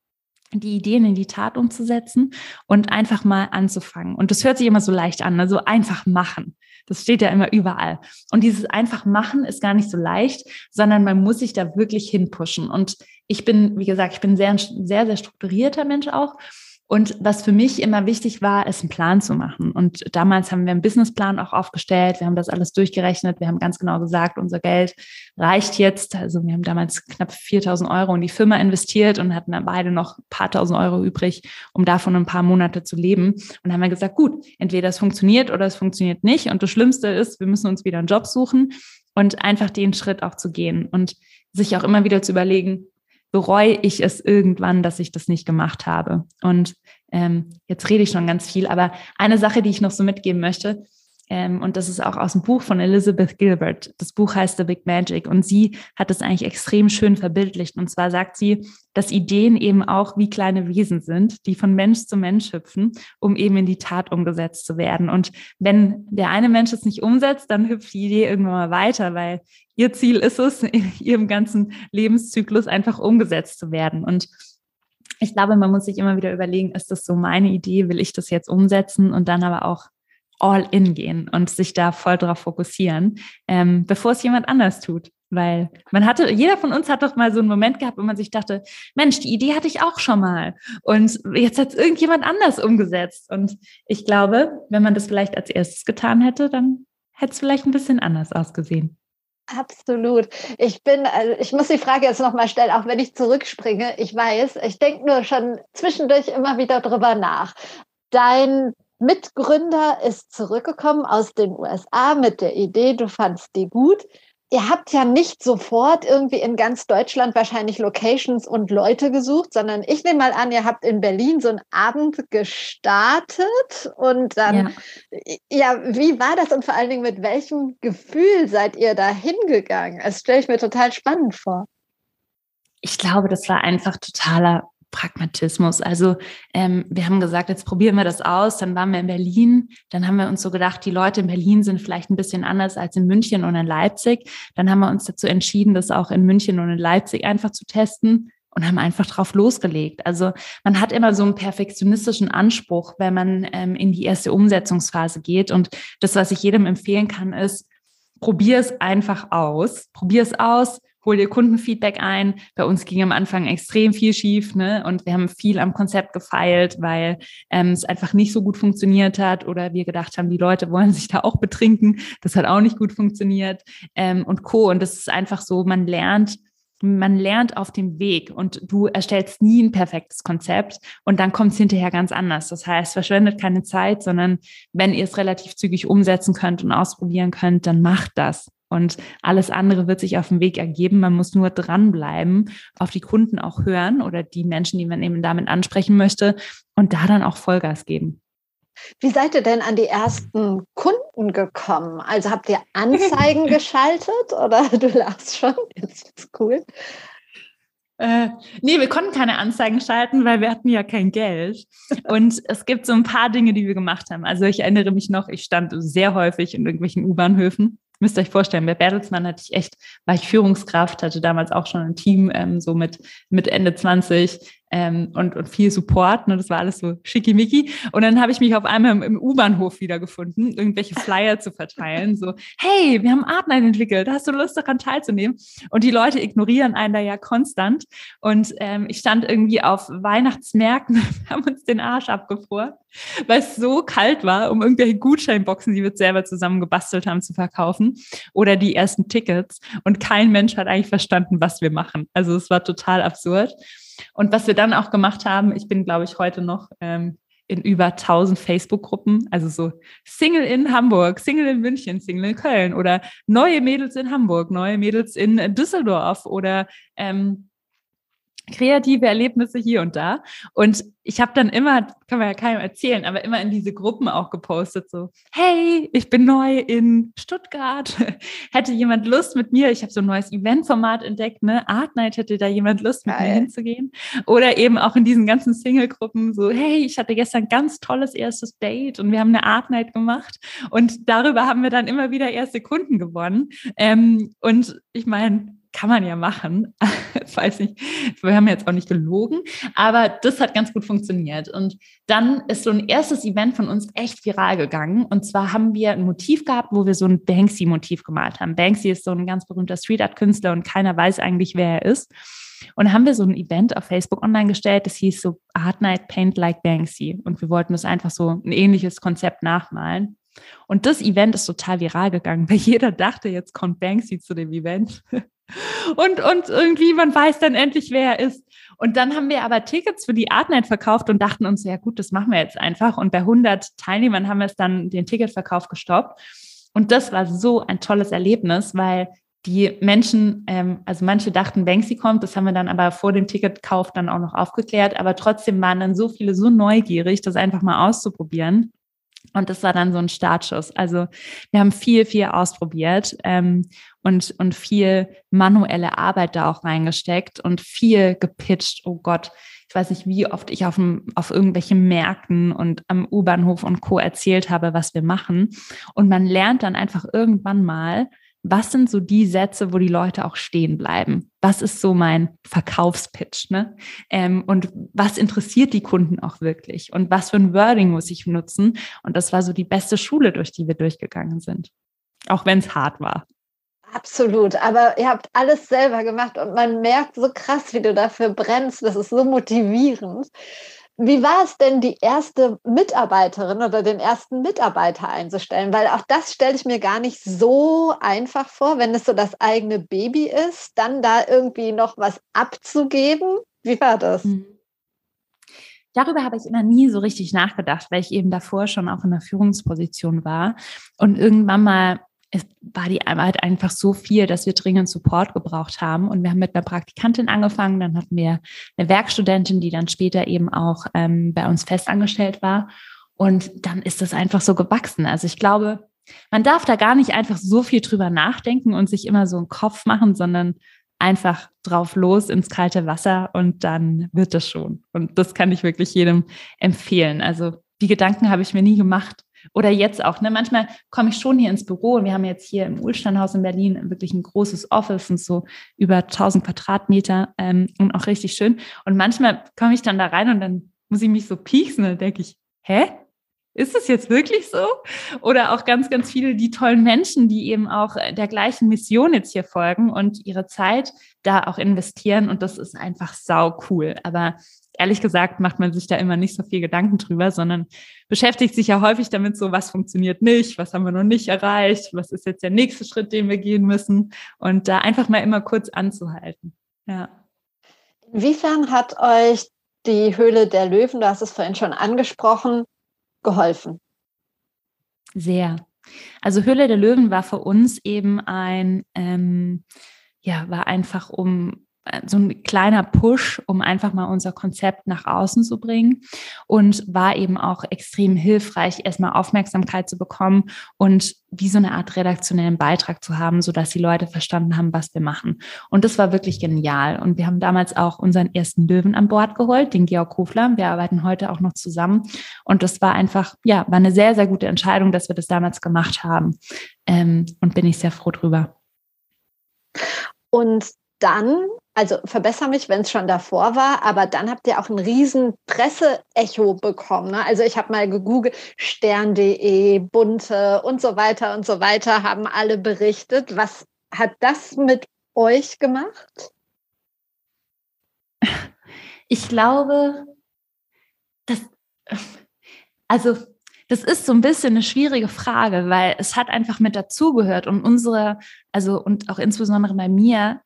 die Ideen in die Tat umzusetzen und einfach mal anzufangen. Und das hört sich immer so leicht an, also einfach machen. Das steht ja immer überall. Und dieses einfach machen ist gar nicht so leicht, sondern man muss sich da wirklich hinpushen. Und ich bin, wie gesagt, ich bin sehr, sehr, sehr strukturierter Mensch auch. Und was für mich immer wichtig war, ist einen Plan zu machen. Und damals haben wir einen Businessplan auch aufgestellt. Wir haben das alles durchgerechnet. Wir haben ganz genau gesagt, unser Geld reicht jetzt. Also wir haben damals knapp 4000 Euro in die Firma investiert und hatten dann beide noch ein paar tausend Euro übrig, um davon ein paar Monate zu leben. Und haben wir gesagt, gut, entweder es funktioniert oder es funktioniert nicht. Und das Schlimmste ist, wir müssen uns wieder einen Job suchen und einfach den Schritt auch zu gehen und sich auch immer wieder zu überlegen, bereue ich es irgendwann, dass ich das nicht gemacht habe. Und ähm, jetzt rede ich schon ganz viel, aber eine Sache, die ich noch so mitgeben möchte, ähm, und das ist auch aus dem Buch von Elizabeth Gilbert. Das Buch heißt The Big Magic und sie hat es eigentlich extrem schön verbildlicht. Und zwar sagt sie, dass Ideen eben auch wie kleine Wesen sind, die von Mensch zu Mensch hüpfen, um eben in die Tat umgesetzt zu werden. Und wenn der eine Mensch es nicht umsetzt, dann hüpft die Idee irgendwann mal weiter, weil ihr Ziel ist es, in ihrem ganzen Lebenszyklus einfach umgesetzt zu werden. Und ich glaube, man muss sich immer wieder überlegen, ist das so meine Idee, will ich das jetzt umsetzen und dann aber auch all in gehen und sich da voll drauf fokussieren, ähm, bevor es jemand anders tut. Weil man hatte, jeder von uns hat doch mal so einen Moment gehabt, wo man sich dachte, Mensch, die Idee hatte ich auch schon mal. Und jetzt hat es irgendjemand anders umgesetzt. Und ich glaube, wenn man das vielleicht als erstes getan hätte, dann hätte es vielleicht ein bisschen anders ausgesehen. Absolut. Ich bin, also ich muss die Frage jetzt nochmal stellen, auch wenn ich zurückspringe. Ich weiß, ich denke nur schon zwischendurch immer wieder drüber nach. Dein Mitgründer ist zurückgekommen aus den USA mit der Idee, du fandst die gut. ihr habt ja nicht sofort irgendwie in ganz Deutschland wahrscheinlich Locations und Leute gesucht, sondern ich nehme mal an, ihr habt in Berlin so einen Abend gestartet und dann, ja, ja wie war das und vor allen Dingen mit welchem Gefühl seid ihr da hingegangen? Das stelle ich mir total spannend vor. Ich glaube, das war einfach totaler Pragmatismus. Also ähm, wir haben gesagt, jetzt probieren wir das aus. Dann waren wir in Berlin. Dann haben wir uns so gedacht, die Leute in Berlin sind vielleicht ein bisschen anders als in München und in Leipzig. Dann haben wir uns dazu entschieden, das auch in München und in Leipzig einfach zu testen und haben einfach drauf losgelegt. Also man hat immer so einen perfektionistischen Anspruch, wenn man ähm, in die erste Umsetzungsphase geht. Und das, was ich jedem empfehlen kann, ist, probier es einfach aus. Probier es aus hol dir Kundenfeedback ein. Bei uns ging am Anfang extrem viel schief, ne? Und wir haben viel am Konzept gefeilt, weil ähm, es einfach nicht so gut funktioniert hat oder wir gedacht haben, die Leute wollen sich da auch betrinken. Das hat auch nicht gut funktioniert ähm, und Co. Und das ist einfach so, man lernt man lernt auf dem Weg und du erstellst nie ein perfektes Konzept und dann kommt es hinterher ganz anders. Das heißt, verschwendet keine Zeit, sondern wenn ihr es relativ zügig umsetzen könnt und ausprobieren könnt, dann macht das. Und alles andere wird sich auf dem Weg ergeben. Man muss nur dranbleiben, auf die Kunden auch hören oder die Menschen, die man eben damit ansprechen möchte und da dann auch Vollgas geben. Wie seid ihr denn an die ersten Kunden gekommen? Also habt ihr Anzeigen geschaltet oder du lachst schon? Jetzt ist cool. Äh, nee, wir konnten keine Anzeigen schalten, weil wir hatten ja kein Geld. Und es gibt so ein paar Dinge, die wir gemacht haben. Also ich erinnere mich noch, ich stand sehr häufig in irgendwelchen U-Bahnhöfen müsst ihr euch vorstellen, bei Bertelsmann hatte ich echt, war ich Führungskraft, hatte damals auch schon ein Team, ähm, so mit, mit Ende 20, ähm, und, und viel Support. Ne? Das war alles so schickimicki. Und dann habe ich mich auf einmal im, im U-Bahnhof wiedergefunden, irgendwelche Flyer zu verteilen. So, hey, wir haben Artnight entwickelt, hast du Lust daran teilzunehmen? Und die Leute ignorieren einen da ja konstant. Und ähm, ich stand irgendwie auf Weihnachtsmärkten, haben uns den Arsch abgefroren, weil es so kalt war, um irgendwelche Gutscheinboxen, die wir selber zusammen gebastelt haben, zu verkaufen. Oder die ersten Tickets. Und kein Mensch hat eigentlich verstanden, was wir machen. Also es war total absurd. Und was wir dann auch gemacht haben, ich bin, glaube ich, heute noch ähm, in über 1000 Facebook-Gruppen, also so Single in Hamburg, Single in München, Single in Köln oder neue Mädels in Hamburg, neue Mädels in Düsseldorf oder ähm, kreative Erlebnisse hier und da. Und ich habe dann immer, kann man ja keinem erzählen, aber immer in diese Gruppen auch gepostet, so, hey, ich bin neu in Stuttgart. hätte jemand Lust mit mir? Ich habe so ein neues Eventformat entdeckt, ne? Art Night, hätte da jemand Lust mit Geil. mir hinzugehen? Oder eben auch in diesen ganzen Single-Gruppen, so, hey, ich hatte gestern ein ganz tolles erstes Date und wir haben eine Art Night gemacht. Und darüber haben wir dann immer wieder erste Kunden gewonnen. Ähm, und ich meine, kann man ja machen. ich weiß nicht, wir haben jetzt auch nicht gelogen, aber das hat ganz gut funktioniert. Und dann ist so ein erstes Event von uns echt viral gegangen. Und zwar haben wir ein Motiv gehabt, wo wir so ein Banksy-Motiv gemalt haben. Banksy ist so ein ganz berühmter Street Art-Künstler und keiner weiß eigentlich, wer er ist. Und haben wir so ein Event auf Facebook online gestellt, das hieß so Art Night Paint Like Banksy. Und wir wollten das einfach so ein ähnliches Konzept nachmalen. Und das Event ist total viral gegangen, weil jeder dachte, jetzt kommt Banksy zu dem Event. Und, und irgendwie, man weiß dann endlich, wer er ist. Und dann haben wir aber Tickets für die Artnight verkauft und dachten uns, ja gut, das machen wir jetzt einfach. Und bei 100 Teilnehmern haben wir es dann den Ticketverkauf gestoppt. Und das war so ein tolles Erlebnis, weil die Menschen, ähm, also manche dachten, Banksy kommt, das haben wir dann aber vor dem Ticketkauf dann auch noch aufgeklärt, aber trotzdem waren dann so viele so neugierig, das einfach mal auszuprobieren. Und das war dann so ein Startschuss. Also wir haben viel, viel ausprobiert ähm, und, und viel manuelle Arbeit da auch reingesteckt und viel gepitcht. Oh Gott, ich weiß nicht, wie oft ich auf, dem, auf irgendwelchen Märkten und am U-Bahnhof und Co. erzählt habe, was wir machen. Und man lernt dann einfach irgendwann mal, was sind so die Sätze, wo die Leute auch stehen bleiben? Was ist so mein Verkaufspitch? Ne? Ähm, und was interessiert die Kunden auch wirklich? Und was für ein Wording muss ich nutzen? Und das war so die beste Schule, durch die wir durchgegangen sind. Auch wenn es hart war. Absolut, aber ihr habt alles selber gemacht und man merkt so krass, wie du dafür brennst. Das ist so motivierend. Wie war es denn, die erste Mitarbeiterin oder den ersten Mitarbeiter einzustellen? Weil auch das stelle ich mir gar nicht so einfach vor, wenn es so das eigene Baby ist, dann da irgendwie noch was abzugeben. Wie war das? Hm. Darüber habe ich immer nie so richtig nachgedacht, weil ich eben davor schon auch in der Führungsposition war und irgendwann mal war die Arbeit einfach so viel, dass wir dringend Support gebraucht haben. Und wir haben mit einer Praktikantin angefangen, dann hatten wir eine Werkstudentin, die dann später eben auch ähm, bei uns festangestellt war. Und dann ist das einfach so gewachsen. Also ich glaube, man darf da gar nicht einfach so viel drüber nachdenken und sich immer so einen Kopf machen, sondern einfach drauf los ins kalte Wasser und dann wird das schon. Und das kann ich wirklich jedem empfehlen. Also die Gedanken habe ich mir nie gemacht. Oder jetzt auch. Ne? Manchmal komme ich schon hier ins Büro und wir haben jetzt hier im Ulsteinhaus in Berlin wirklich ein großes Office und so über 1000 Quadratmeter ähm, und auch richtig schön. Und manchmal komme ich dann da rein und dann muss ich mich so pieksen und denke ich, hä? Ist es jetzt wirklich so? Oder auch ganz, ganz viele, die tollen Menschen, die eben auch der gleichen Mission jetzt hier folgen und ihre Zeit da auch investieren. Und das ist einfach sau cool. Aber ehrlich gesagt macht man sich da immer nicht so viel Gedanken drüber, sondern beschäftigt sich ja häufig damit so, was funktioniert nicht, was haben wir noch nicht erreicht, was ist jetzt der nächste Schritt, den wir gehen müssen. Und da einfach mal immer kurz anzuhalten. Ja. Inwiefern hat euch die Höhle der Löwen, du hast es vorhin schon angesprochen, geholfen? Sehr. Also Höhle der Löwen war für uns eben ein, ähm, ja, war einfach um so ein kleiner Push, um einfach mal unser Konzept nach außen zu bringen und war eben auch extrem hilfreich, erstmal Aufmerksamkeit zu bekommen und wie so eine Art redaktionellen Beitrag zu haben, so dass die Leute verstanden haben, was wir machen. Und das war wirklich genial. Und wir haben damals auch unseren ersten Löwen an Bord geholt, den Georg Kofler. Wir arbeiten heute auch noch zusammen. Und das war einfach, ja, war eine sehr, sehr gute Entscheidung, dass wir das damals gemacht haben. Ähm, und bin ich sehr froh drüber. Und dann also verbessere mich, wenn es schon davor war, aber dann habt ihr auch ein riesen Presseecho bekommen. Ne? Also ich habe mal gegoogelt, stern.de, bunte und so weiter und so weiter haben alle berichtet. Was hat das mit euch gemacht? Ich glaube, dass, also das ist so ein bisschen eine schwierige Frage, weil es hat einfach mit dazugehört und unsere, also und auch insbesondere bei mir,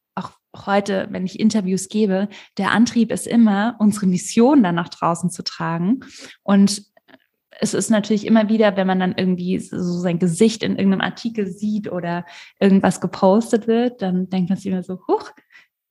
heute, wenn ich Interviews gebe, der Antrieb ist immer, unsere Mission dann nach draußen zu tragen. Und es ist natürlich immer wieder, wenn man dann irgendwie so sein Gesicht in irgendeinem Artikel sieht oder irgendwas gepostet wird, dann denkt man sich immer so, huch,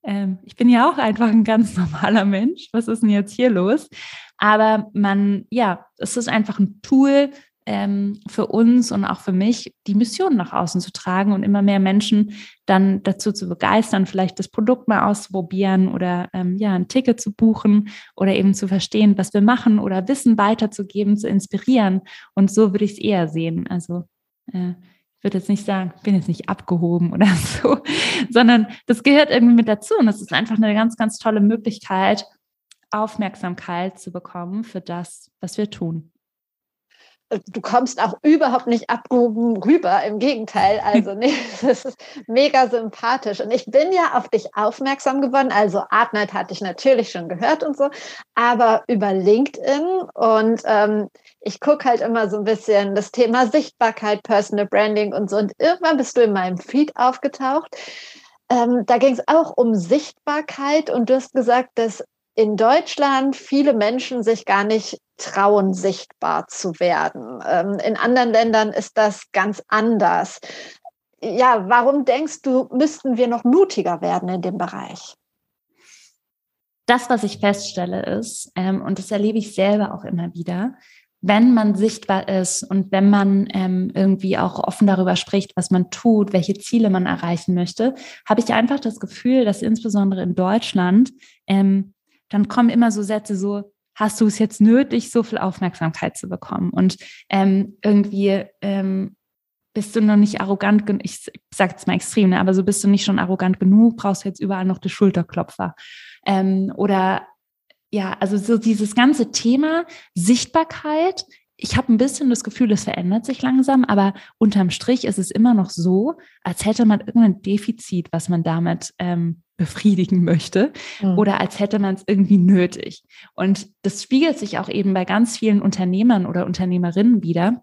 ähm, ich bin ja auch einfach ein ganz normaler Mensch. Was ist denn jetzt hier los? Aber man, ja, es ist einfach ein Tool, ähm, für uns und auch für mich, die Mission nach außen zu tragen und immer mehr Menschen dann dazu zu begeistern, vielleicht das Produkt mal auszuprobieren oder ähm, ja, ein Ticket zu buchen oder eben zu verstehen, was wir machen oder Wissen weiterzugeben, zu inspirieren. Und so würde ich es eher sehen. Also äh, ich würde jetzt nicht sagen, ich bin jetzt nicht abgehoben oder so, sondern das gehört irgendwie mit dazu. Und das ist einfach eine ganz, ganz tolle Möglichkeit, Aufmerksamkeit zu bekommen für das, was wir tun du kommst auch überhaupt nicht abgehoben rüber. Im Gegenteil, also nee, das ist mega sympathisch. Und ich bin ja auf dich aufmerksam geworden. Also Artnight hatte ich natürlich schon gehört und so, aber über LinkedIn und ähm, ich gucke halt immer so ein bisschen das Thema Sichtbarkeit, Personal Branding und so. Und irgendwann bist du in meinem Feed aufgetaucht. Ähm, da ging es auch um Sichtbarkeit und du hast gesagt, dass in Deutschland viele Menschen sich gar nicht trauen, sichtbar zu werden. Ähm, in anderen Ländern ist das ganz anders. Ja, warum denkst du, müssten wir noch mutiger werden in dem Bereich? Das, was ich feststelle, ist, ähm, und das erlebe ich selber auch immer wieder, wenn man sichtbar ist und wenn man ähm, irgendwie auch offen darüber spricht, was man tut, welche Ziele man erreichen möchte, habe ich einfach das Gefühl, dass insbesondere in Deutschland ähm, dann kommen immer so Sätze so, hast du es jetzt nötig, so viel Aufmerksamkeit zu bekommen? Und ähm, irgendwie ähm, bist du noch nicht arrogant genug, ich sage jetzt mal extrem, ne, aber so bist du nicht schon arrogant genug, brauchst du jetzt überall noch die Schulterklopfer. Ähm, oder ja, also so dieses ganze Thema Sichtbarkeit. Ich habe ein bisschen das Gefühl, es verändert sich langsam, aber unterm Strich ist es immer noch so, als hätte man irgendein Defizit, was man damit ähm, befriedigen möchte mhm. oder als hätte man es irgendwie nötig. Und das spiegelt sich auch eben bei ganz vielen Unternehmern oder Unternehmerinnen wieder,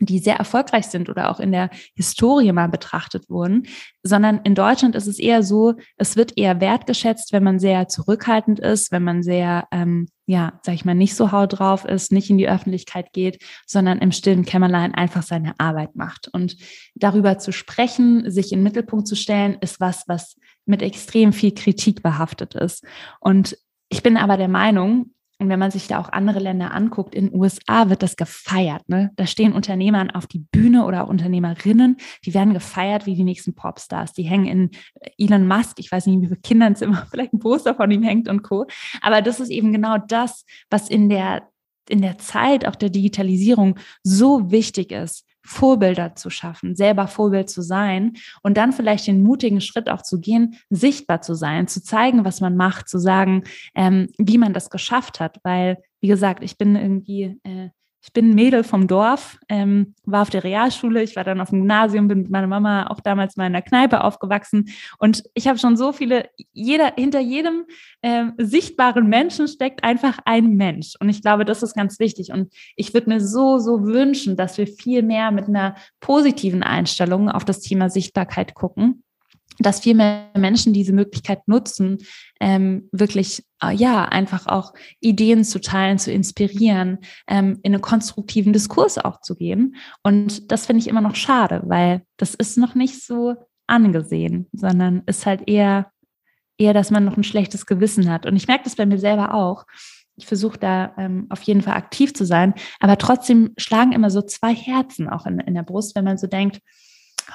die sehr erfolgreich sind oder auch in der Historie mal betrachtet wurden, sondern in Deutschland ist es eher so, es wird eher wertgeschätzt, wenn man sehr zurückhaltend ist, wenn man sehr, ähm, ja, sag ich mal, nicht so haut drauf ist, nicht in die Öffentlichkeit geht, sondern im stillen Kämmerlein einfach seine Arbeit macht. Und darüber zu sprechen, sich in den Mittelpunkt zu stellen, ist was, was mit extrem viel Kritik behaftet ist. Und ich bin aber der Meinung, und wenn man sich da auch andere Länder anguckt, in den USA wird das gefeiert. Ne? Da stehen Unternehmer auf die Bühne oder Unternehmerinnen, die werden gefeiert wie die nächsten Popstars. Die hängen in Elon Musk, ich weiß nicht, wie viele Kinderzimmer vielleicht ein Poster von ihm hängt und Co. Aber das ist eben genau das, was in der, in der Zeit auch der Digitalisierung so wichtig ist. Vorbilder zu schaffen, selber Vorbild zu sein und dann vielleicht den mutigen Schritt auch zu gehen, sichtbar zu sein, zu zeigen, was man macht, zu sagen, ähm, wie man das geschafft hat. Weil, wie gesagt, ich bin irgendwie äh, ich bin ein Mädel vom Dorf, ähm, war auf der Realschule, ich war dann auf dem Gymnasium, bin mit meiner Mama auch damals mal in der Kneipe aufgewachsen. Und ich habe schon so viele, jeder, hinter jedem äh, sichtbaren Menschen steckt einfach ein Mensch. Und ich glaube, das ist ganz wichtig. Und ich würde mir so, so wünschen, dass wir viel mehr mit einer positiven Einstellung auf das Thema Sichtbarkeit gucken dass viel mehr Menschen diese Möglichkeit nutzen, ähm, wirklich äh, ja einfach auch Ideen zu teilen, zu inspirieren, ähm, in einen konstruktiven Diskurs auch zu gehen. Und das finde ich immer noch schade, weil das ist noch nicht so angesehen, sondern ist halt eher eher, dass man noch ein schlechtes Gewissen hat. Und ich merke das bei mir selber auch. Ich versuche da ähm, auf jeden Fall aktiv zu sein, aber trotzdem schlagen immer so zwei Herzen auch in, in der Brust, wenn man so denkt,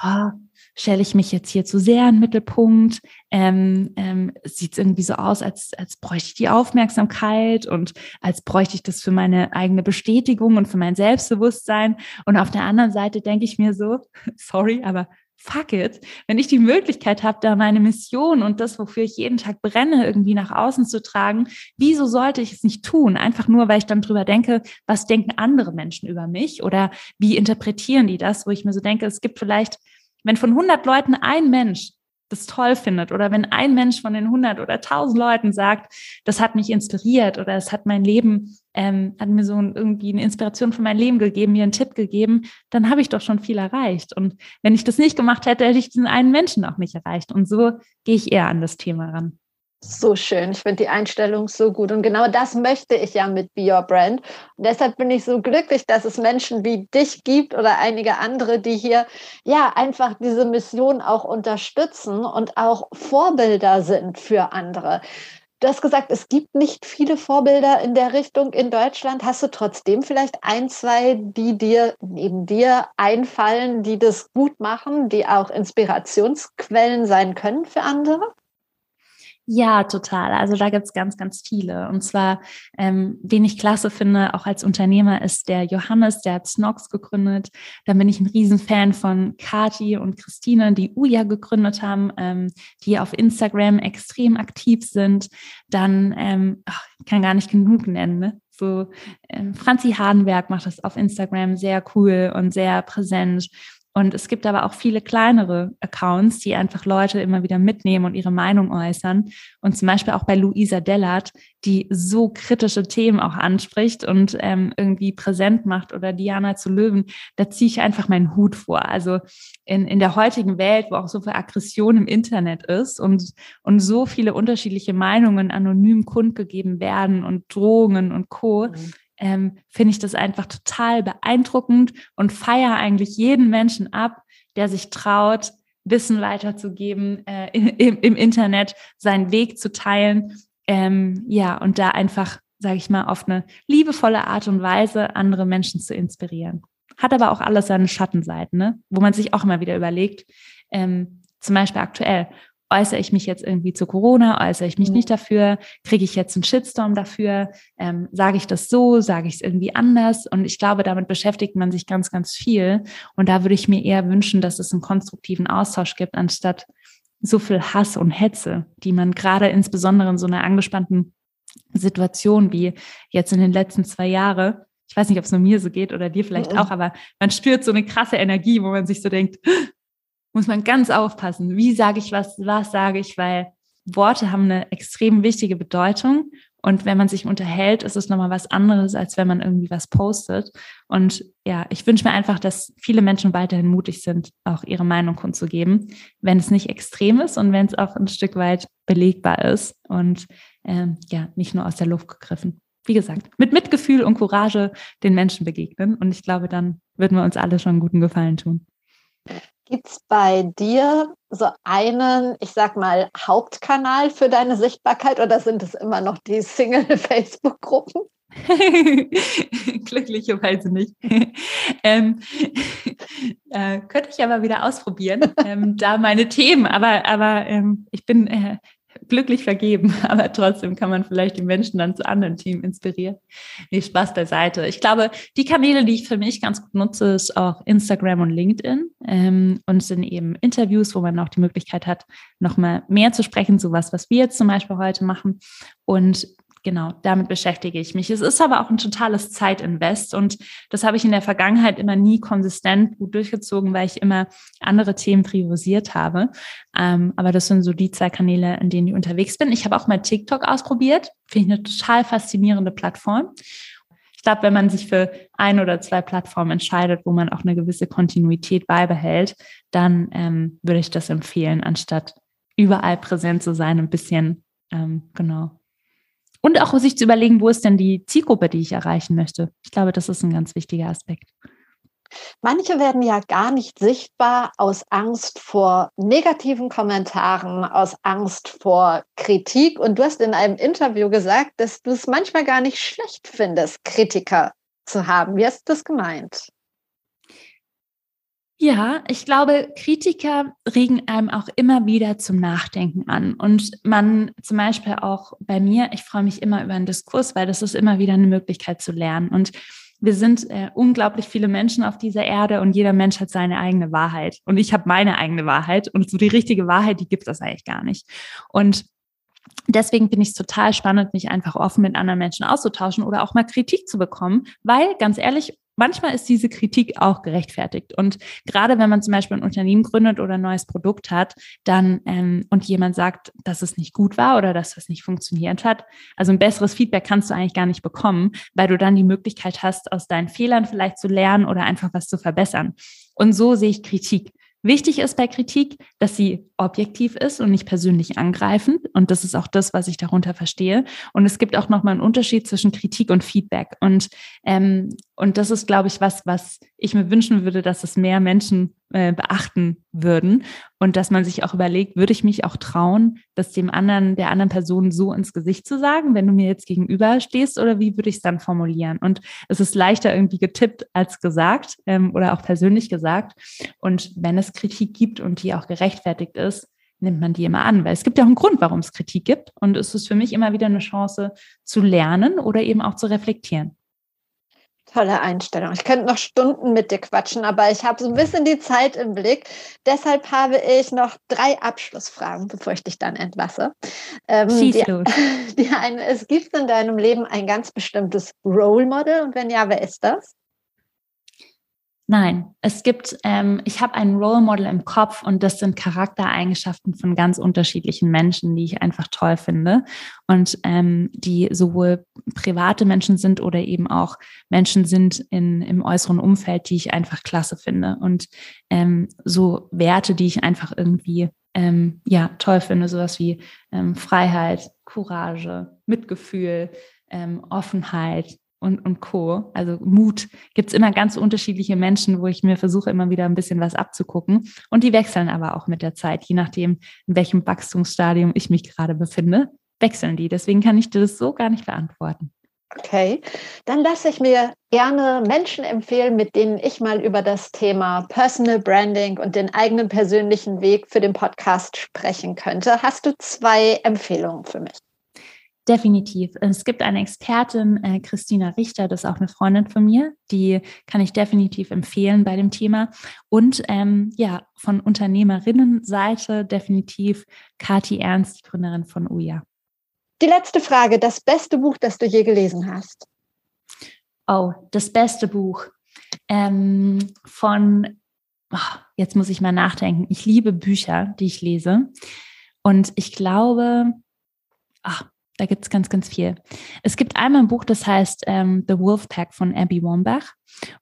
oh, stelle ich mich jetzt hier zu sehr in den Mittelpunkt? Ähm, ähm, Sieht es irgendwie so aus, als, als bräuchte ich die Aufmerksamkeit und als bräuchte ich das für meine eigene Bestätigung und für mein Selbstbewusstsein. Und auf der anderen Seite denke ich mir so, sorry, aber fuck it, wenn ich die Möglichkeit habe, da meine Mission und das, wofür ich jeden Tag brenne, irgendwie nach außen zu tragen, wieso sollte ich es nicht tun? Einfach nur, weil ich dann drüber denke, was denken andere Menschen über mich oder wie interpretieren die das, wo ich mir so denke, es gibt vielleicht wenn von 100 Leuten ein Mensch das toll findet oder wenn ein Mensch von den 100 oder 1000 Leuten sagt, das hat mich inspiriert oder es hat mein Leben, ähm, hat mir so irgendwie eine Inspiration für mein Leben gegeben, mir einen Tipp gegeben, dann habe ich doch schon viel erreicht. Und wenn ich das nicht gemacht hätte, hätte ich diesen einen Menschen auch nicht erreicht. Und so gehe ich eher an das Thema ran. So schön. Ich finde die Einstellung so gut. Und genau das möchte ich ja mit Be Your Brand. Und deshalb bin ich so glücklich, dass es Menschen wie dich gibt oder einige andere, die hier ja einfach diese Mission auch unterstützen und auch Vorbilder sind für andere. Du hast gesagt, es gibt nicht viele Vorbilder in der Richtung in Deutschland. Hast du trotzdem vielleicht ein, zwei, die dir neben dir einfallen, die das gut machen, die auch Inspirationsquellen sein können für andere? Ja, total. Also da gibt's ganz, ganz viele. Und zwar, ähm, wen ich klasse finde, auch als Unternehmer, ist der Johannes, der hat Snox gegründet. Dann bin ich ein Riesenfan von Kati und Christine, die Uja gegründet haben, ähm, die auf Instagram extrem aktiv sind. Dann, ähm, ach, ich kann gar nicht genug nennen, ne? So, ähm, Franzi Hardenberg macht das auf Instagram sehr cool und sehr präsent. Und es gibt aber auch viele kleinere Accounts, die einfach Leute immer wieder mitnehmen und ihre Meinung äußern. Und zum Beispiel auch bei Luisa Dellert, die so kritische Themen auch anspricht und ähm, irgendwie präsent macht oder Diana zu Löwen, da ziehe ich einfach meinen Hut vor. Also in, in der heutigen Welt, wo auch so viel Aggression im Internet ist und, und so viele unterschiedliche Meinungen anonym kundgegeben werden und Drohungen und Co., mhm ähm, finde ich das einfach total beeindruckend und feiere eigentlich jeden Menschen ab, der sich traut, Wissen weiterzugeben, äh, im, im, Internet seinen Weg zu teilen. Ähm, ja, und da einfach, sage ich mal, auf eine liebevolle Art und Weise andere Menschen zu inspirieren. Hat aber auch alles seine Schattenseiten, ne? wo man sich auch immer wieder überlegt, ähm, zum Beispiel aktuell, äußere ich mich jetzt irgendwie zu Corona, äußere ich mich mhm. nicht dafür, kriege ich jetzt einen Shitstorm dafür, ähm, sage ich das so, sage ich es irgendwie anders? Und ich glaube, damit beschäftigt man sich ganz, ganz viel. Und da würde ich mir eher wünschen, dass es einen konstruktiven Austausch gibt, anstatt so viel Hass und Hetze, die man gerade insbesondere in so einer angespannten Situation wie jetzt in den letzten zwei Jahren ich weiß nicht, ob es nur mir so geht oder dir vielleicht mhm. auch, aber man spürt so eine krasse Energie, wo man sich so denkt, muss man ganz aufpassen. Wie sage ich was, was sage ich, weil Worte haben eine extrem wichtige Bedeutung Und wenn man sich unterhält, ist es nochmal was anderes, als wenn man irgendwie was postet. Und ja, ich wünsche mir einfach, dass viele Menschen weiterhin mutig sind, auch ihre Meinung kundzugeben, wenn es nicht extrem ist und wenn es auch ein Stück weit belegbar ist und ähm, ja, nicht nur aus der Luft gegriffen. Wie gesagt, mit Mitgefühl und Courage den Menschen begegnen. Und ich glaube, dann würden wir uns alle schon einen guten Gefallen tun. Gibt es bei dir so einen, ich sag mal, Hauptkanal für deine Sichtbarkeit oder sind es immer noch die Single-Facebook-Gruppen? Glücklicherweise nicht. ähm, äh, könnte ich aber wieder ausprobieren, ähm, da meine Themen, aber, aber ähm, ich bin äh, glücklich vergeben, aber trotzdem kann man vielleicht die Menschen dann zu anderen Themen inspirieren. Nee, Spaß beiseite. Ich glaube, die Kanäle, die ich für mich ganz gut nutze, ist auch Instagram und LinkedIn ähm, und sind eben Interviews, wo man auch die Möglichkeit hat, nochmal mehr zu sprechen, sowas, was wir jetzt zum Beispiel heute machen. Und genau, damit beschäftige ich mich. Es ist aber auch ein totales Zeitinvest und das habe ich in der Vergangenheit immer nie konsistent gut durchgezogen, weil ich immer andere Themen priorisiert habe. Ähm, aber das sind so die zwei Kanäle, in denen ich unterwegs bin. Ich habe auch mal TikTok ausprobiert. Finde ich eine total faszinierende Plattform. Ich glaube, wenn man sich für ein oder zwei Plattformen entscheidet, wo man auch eine gewisse Kontinuität beibehält, dann ähm, würde ich das empfehlen, anstatt überall präsent zu sein, ein bisschen, ähm, genau, und auch sich zu überlegen, wo ist denn die Zielgruppe, die ich erreichen möchte. Ich glaube, das ist ein ganz wichtiger Aspekt. Manche werden ja gar nicht sichtbar aus Angst vor negativen Kommentaren, aus Angst vor Kritik. Und du hast in einem Interview gesagt, dass du es manchmal gar nicht schlecht findest, Kritiker zu haben. Wie hast du das gemeint? Ja, ich glaube, Kritiker regen einem auch immer wieder zum Nachdenken an. Und man zum Beispiel auch bei mir, ich freue mich immer über einen Diskurs, weil das ist immer wieder eine Möglichkeit zu lernen. Und wir sind äh, unglaublich viele Menschen auf dieser Erde und jeder Mensch hat seine eigene Wahrheit. Und ich habe meine eigene Wahrheit. Und so die richtige Wahrheit, die gibt es eigentlich gar nicht. Und Deswegen bin ich es total spannend, mich einfach offen mit anderen Menschen auszutauschen oder auch mal Kritik zu bekommen, weil ganz ehrlich, manchmal ist diese Kritik auch gerechtfertigt. Und gerade wenn man zum Beispiel ein Unternehmen gründet oder ein neues Produkt hat, dann ähm, und jemand sagt, dass es nicht gut war oder dass es nicht funktioniert hat, also ein besseres Feedback kannst du eigentlich gar nicht bekommen, weil du dann die Möglichkeit hast, aus deinen Fehlern vielleicht zu lernen oder einfach was zu verbessern. Und so sehe ich Kritik. Wichtig ist bei Kritik, dass sie objektiv ist und nicht persönlich angreifend. Und das ist auch das, was ich darunter verstehe. Und es gibt auch nochmal einen Unterschied zwischen Kritik und Feedback. Und, ähm, und das ist, glaube ich, was, was ich mir wünschen würde, dass es mehr Menschen äh, beachten würden und dass man sich auch überlegt, würde ich mich auch trauen, das dem anderen, der anderen Person so ins Gesicht zu sagen, wenn du mir jetzt gegenüber stehst oder wie würde ich es dann formulieren? Und es ist leichter irgendwie getippt als gesagt ähm, oder auch persönlich gesagt. Und wenn es Kritik gibt und die auch gerechtfertigt ist, nimmt man die immer an, weil es gibt ja auch einen Grund, warum es Kritik gibt. Und es ist für mich immer wieder eine Chance zu lernen oder eben auch zu reflektieren. Tolle Einstellung. Ich könnte noch Stunden mit dir quatschen, aber ich habe so ein bisschen die Zeit im Blick. Deshalb habe ich noch drei Abschlussfragen, bevor ich dich dann entlasse. Ähm, die, die eine, es gibt in deinem Leben ein ganz bestimmtes Role Model und wenn ja, wer ist das? Nein, es gibt, ähm, ich habe ein Role Model im Kopf und das sind Charaktereigenschaften von ganz unterschiedlichen Menschen, die ich einfach toll finde. Und ähm, die sowohl private Menschen sind oder eben auch Menschen sind in, im äußeren Umfeld, die ich einfach klasse finde. Und ähm, so Werte, die ich einfach irgendwie ähm, ja toll finde, sowas wie ähm, Freiheit, Courage, Mitgefühl, ähm, Offenheit, und, und Co. Also Mut gibt es immer ganz unterschiedliche Menschen, wo ich mir versuche, immer wieder ein bisschen was abzugucken. Und die wechseln aber auch mit der Zeit, je nachdem, in welchem Wachstumsstadium ich mich gerade befinde, wechseln die. Deswegen kann ich dir das so gar nicht beantworten. Okay, dann lasse ich mir gerne Menschen empfehlen, mit denen ich mal über das Thema Personal Branding und den eigenen persönlichen Weg für den Podcast sprechen könnte. Hast du zwei Empfehlungen für mich? Definitiv. Es gibt eine Expertin, äh, Christina Richter, das ist auch eine Freundin von mir, die kann ich definitiv empfehlen bei dem Thema. Und ähm, ja, von Unternehmerinnenseite definitiv Kati Ernst, die Gründerin von UJA. Die letzte Frage, das beste Buch, das du je gelesen hast? Oh, das beste Buch ähm, von, oh, jetzt muss ich mal nachdenken. Ich liebe Bücher, die ich lese. Und ich glaube, ach, da gibt es ganz, ganz viel. Es gibt einmal ein Buch, das heißt ähm, The Wolf Pack von Abby Wambach.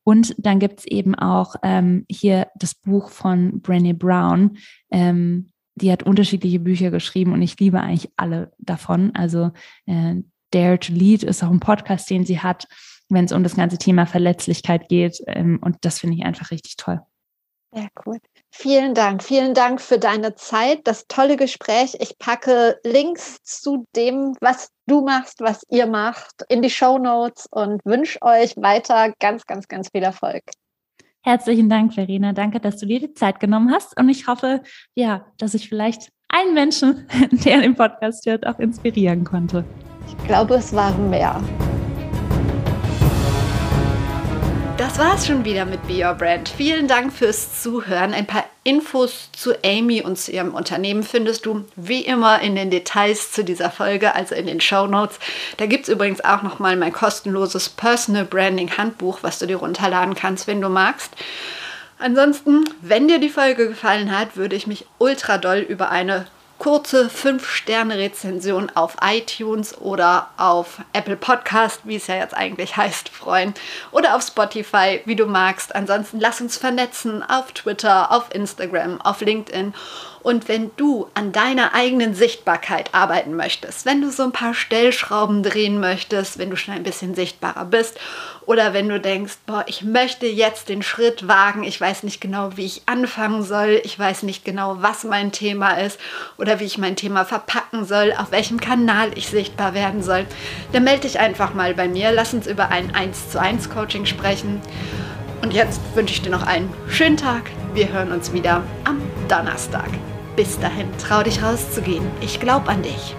Und dann gibt es eben auch ähm, hier das Buch von Brené Brown. Ähm, die hat unterschiedliche Bücher geschrieben und ich liebe eigentlich alle davon. Also äh, Dare to Lead ist auch ein Podcast, den sie hat, wenn es um das ganze Thema Verletzlichkeit geht. Ähm, und das finde ich einfach richtig toll. Ja, cool. Vielen Dank. Vielen Dank für deine Zeit, das tolle Gespräch. Ich packe Links zu dem, was du machst, was ihr macht, in die Show Notes und wünsche euch weiter ganz, ganz, ganz viel Erfolg. Herzlichen Dank, Verena. Danke, dass du dir die Zeit genommen hast. Und ich hoffe, ja, dass ich vielleicht einen Menschen, der den Podcast hört, auch inspirieren konnte. Ich glaube, es waren mehr. Das war es schon wieder mit Be Your Brand. Vielen Dank fürs Zuhören. Ein paar Infos zu Amy und zu ihrem Unternehmen findest du wie immer in den Details zu dieser Folge, also in den Show Notes. Da gibt es übrigens auch nochmal mein kostenloses Personal Branding Handbuch, was du dir runterladen kannst, wenn du magst. Ansonsten, wenn dir die Folge gefallen hat, würde ich mich ultra doll über eine kurze 5-Sterne-Rezension auf iTunes oder auf Apple Podcast, wie es ja jetzt eigentlich heißt, freuen. Oder auf Spotify, wie du magst. Ansonsten lass uns vernetzen auf Twitter, auf Instagram, auf LinkedIn und wenn du an deiner eigenen Sichtbarkeit arbeiten möchtest, wenn du so ein paar Stellschrauben drehen möchtest, wenn du schon ein bisschen sichtbarer bist oder wenn du denkst, boah, ich möchte jetzt den Schritt wagen, ich weiß nicht genau, wie ich anfangen soll, ich weiß nicht genau, was mein Thema ist oder wie ich mein Thema verpacken soll, auf welchem Kanal ich sichtbar werden soll, dann melde dich einfach mal bei mir, lass uns über ein 1 zu 1 Coaching sprechen. Und jetzt wünsche ich dir noch einen schönen Tag. Wir hören uns wieder am Donnerstag. Bis dahin, trau dich rauszugehen. Ich glaube an dich.